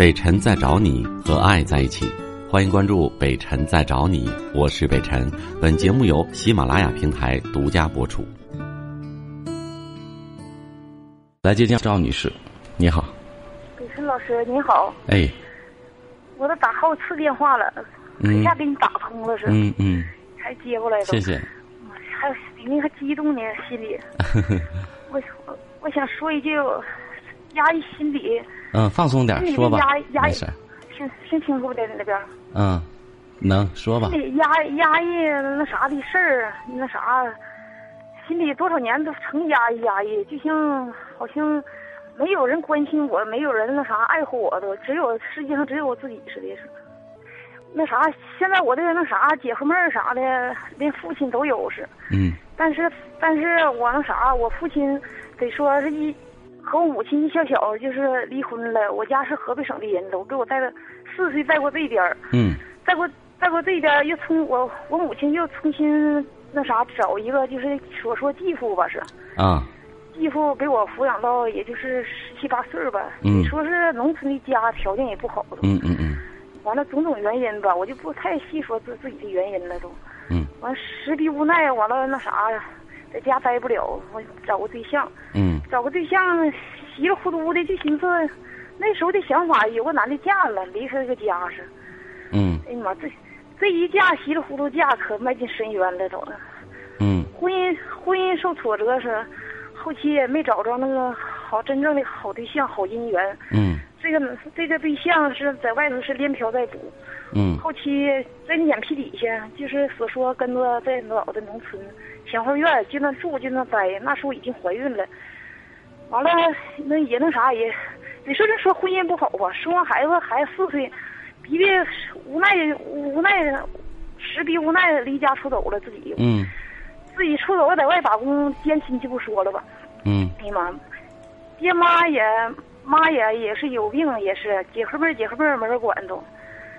北辰在找你和爱在一起，欢迎关注北辰在找你，我是北辰。本节目由喜马拉雅平台独家播出。来接听赵女士，你好，北辰老师你好，哎，我都打好几次电话了，嗯。一下给你打通了是，嗯嗯，还接过来了，谢谢。还有比那个激动呢，心里，我我我想说一句，压抑心里，嗯，放松点说吧压抑，压抑没事儿。听听清楚不的那边，嗯，能说吧心？里压压抑那啥的事儿，那啥，心里多少年都成压抑压抑，就像好像没有人关心我，没有人那啥爱护我都，只有世界上只有我自己似的是。那啥，现在我的那啥姐夫妹儿啥的，连父亲都有是，嗯但是但是我那啥，我父亲得说是一和我母亲一小小就是离婚了，我家是河北省的人，都给我带到四岁带过这边儿。嗯。再过再过这边儿又从我我母亲又重新那啥找一个就是所说继父吧是，啊。继父给我抚养到也就是十七八岁儿吧，嗯你说是农村的家条件也不好都，嗯嗯嗯。完了种种原因吧，我就不太细说自自己的原因了都，嗯。完实逼无奈，完了那啥在家待不了，我找个对象，嗯找个对象稀里糊涂的就寻思，那时候的想法有个男的嫁了，离开这个家是。嗯哎呀妈，这这一嫁稀里糊涂嫁，可迈进深渊了都。嗯婚姻婚姻受挫折是，后期也没找着那个好真正的好对象、好姻缘。嗯这个这个对象是在外头是连嫖带赌，嗯后期在你眼皮底下就是所说跟着在老的农村前后院就那住就那待，那时候已经怀孕了。完了那也那啥也，你说这说婚姻不好吧？生完孩子孩子四岁，逼的无奈无奈，实逼无奈离家出走了自己。嗯自己出走在外打工艰辛就不说了吧，嗯哎呀妈，爹妈也妈也也是有病，也是姐和妹儿姐和妹没人管都，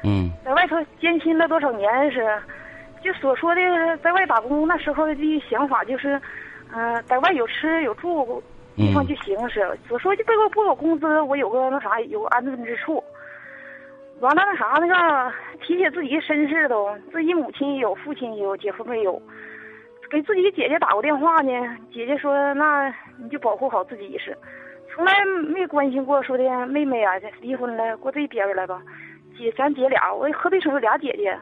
嗯在外头艰辛了多少年是，就所说的在外打工那时候的想法就是，嗯、在外有吃有住地方就行是，我说就给我拨我工资，我有个那啥有个安顿之处。完了那啥那个提起自己身世都，自己母亲也有，父亲也有，姐夫没有。给自己姐姐打过电话呢，姐姐说那你就保护好自己是，从来没关心过说的妹妹啊离婚了过这边来吧，姐咱姐俩我河北省有俩姐姐，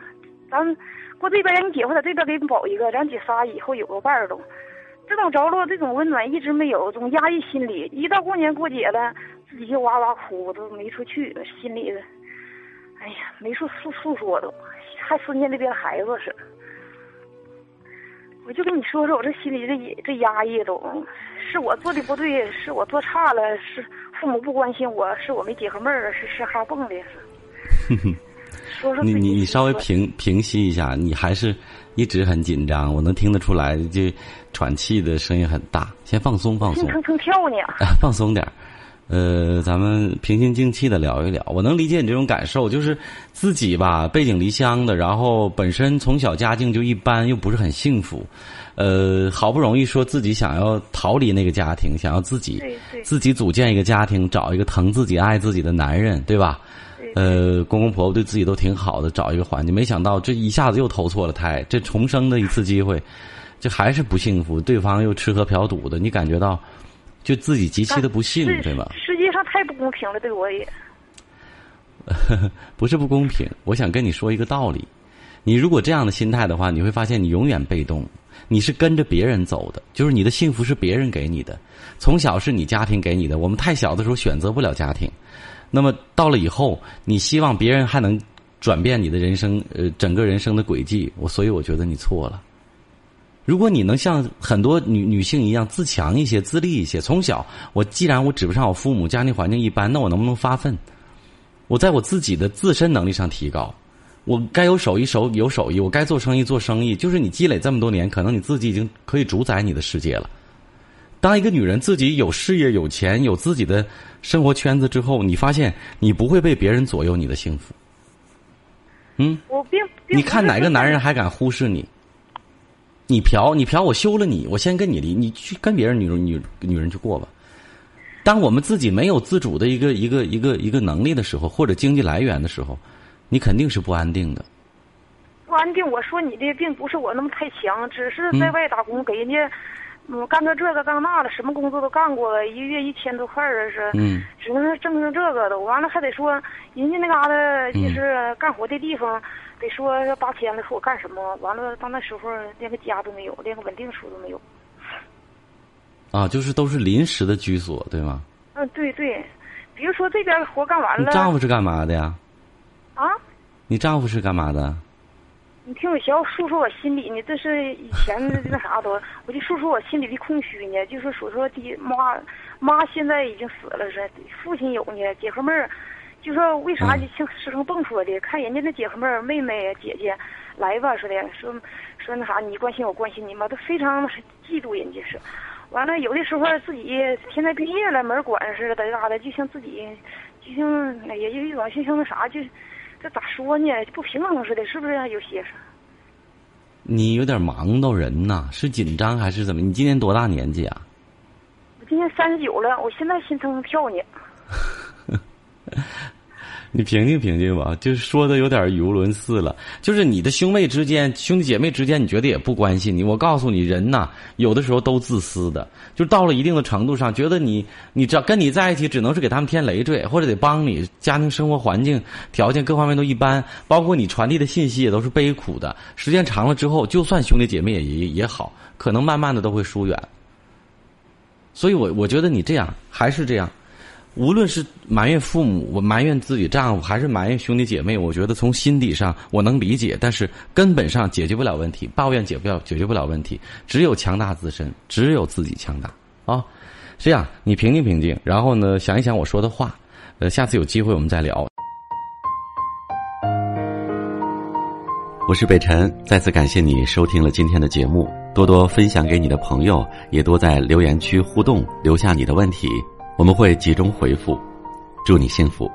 咱过这边让你姐夫在这边给你保一个，咱姐仨以后有个伴儿都，这种着落这种温暖一直没有，总压抑心里，一到过年过节了自己就哇哇哭，都没处去，心里的，哎呀没处诉诉说都，还思念那边孩子是。我就跟你说说，我这心里这这压抑都，是我做的不对，是我做差了，是父母不关心我，是我没姐和妹儿，是是哈蹦的，说说你你你稍微平平息一下，你还是一直很紧张，我能听得出来，这喘气的声音很大，先放松放松心，蹭蹭跳呢。啊，放松点儿。呃，咱们平心静气的聊一聊。我能理解你这种感受，就是自己吧，背井离乡的，然后本身从小家境就一般，又不是很幸福，呃，好不容易说自己想要逃离那个家庭，想要自己自己组建一个家庭，找一个疼自己、爱自己的男人，对吧？对呃，公公婆婆对自己都挺好的，找一个环境，没想到这一下子又投错了胎，这重生的一次机会，这还是不幸福，对方又吃喝嫖赌的，你感觉到就自己极其的不幸，对吗？世界上太不公平了，对我也。不是不公平，我想跟你说一个道理。你如果这样的心态的话，你会发现你永远被动，你是跟着别人走的，就是你的幸福是别人给你的，从小是你家庭给你的。我们太小的时候选择不了家庭，那么到了以后，你希望别人还能转变你的人生，呃，整个人生的轨迹。我所以我觉得你错了。如果你能像很多女女性一样自强一些、自立一些，从小我既然我指不上我父母，家庭环境一般，那我能不能发奋？我在我自己的自身能力上提高，我该有手艺手有手艺，我该做生意做生意。就是你积累这么多年，可能你自己已经可以主宰你的世界了。当一个女人自己有事业、有钱、有自己的生活圈子之后，你发现你不会被别人左右你的幸福。嗯，我并并你看哪个男人还敢忽视你？你嫖，你嫖，我休了你，我先跟你离，你去跟别人女人女女人去过吧。当我们自己没有自主的一个一个一个一个能力的时候，或者经济来源的时候，你肯定是不安定的。不安定，我说你的并不是我那么太强，只是在外打工给人家，嗯，干到这个干那的，什么工作都干过了，一个月一千多块儿是，嗯，只能是挣挣这个的。完了还得说人家那嘎达就是干活的地方，得说八千了，说我干什么？完了到那时候连个家都没有，连个稳定处都没有。啊，就是都是临时的居所，对吗？嗯，对对，比如说这边活干完了，你丈夫是干嘛的呀？啊？你丈夫是干嘛的？你听我小诉说我心里呢，这是以前那啥都，我就诉说我心里的空虚呢，就是说说的妈妈现在已经死了是，父亲有呢，姐和妹儿，就说为啥就像师生蹦说的，看人家那姐和妹儿、妹妹、姐姐来吧似的，说说那啥，你关心我关心你嘛，都非常嫉妒人家是。完了，有的时候自己现在毕业了，没人管似的，咋的，就像自己，就像哎呀，有一种就像那啥，就这咋说呢，不平衡似的，是不是？有些啥。你有点忙到人呐，是紧张还是怎么？你今年多大年纪啊？我今年三十九了，我现在心疼跳呢。你平静平静吧，就是说的有点语无伦次了。就是你的兄妹之间、兄弟姐妹之间，你觉得也不关心你。我告诉你，人呐，有的时候都自私的，就到了一定的程度上，觉得你，你这跟你在一起，只能是给他们添累赘，或者得帮你家庭生活环境条件各方面都一般，包括你传递的信息也都是悲苦的。时间长了之后，就算兄弟姐妹也也也好，可能慢慢的都会疏远。所以我我觉得你这样还是这样。无论是埋怨父母，我埋怨自己丈夫，还是埋怨兄弟姐妹，我觉得从心底上我能理解，但是根本上解决不了问题，抱怨解不了解决不了问题，只有强大自身，只有自己强大啊！这样，你平静平静，然后呢，想一想我说的话，呃，下次有机会我们再聊。我是北辰，再次感谢你收听了今天的节目，多多分享给你的朋友，也多在留言区互动，留下你的问题。我们会集中回复，祝你幸福。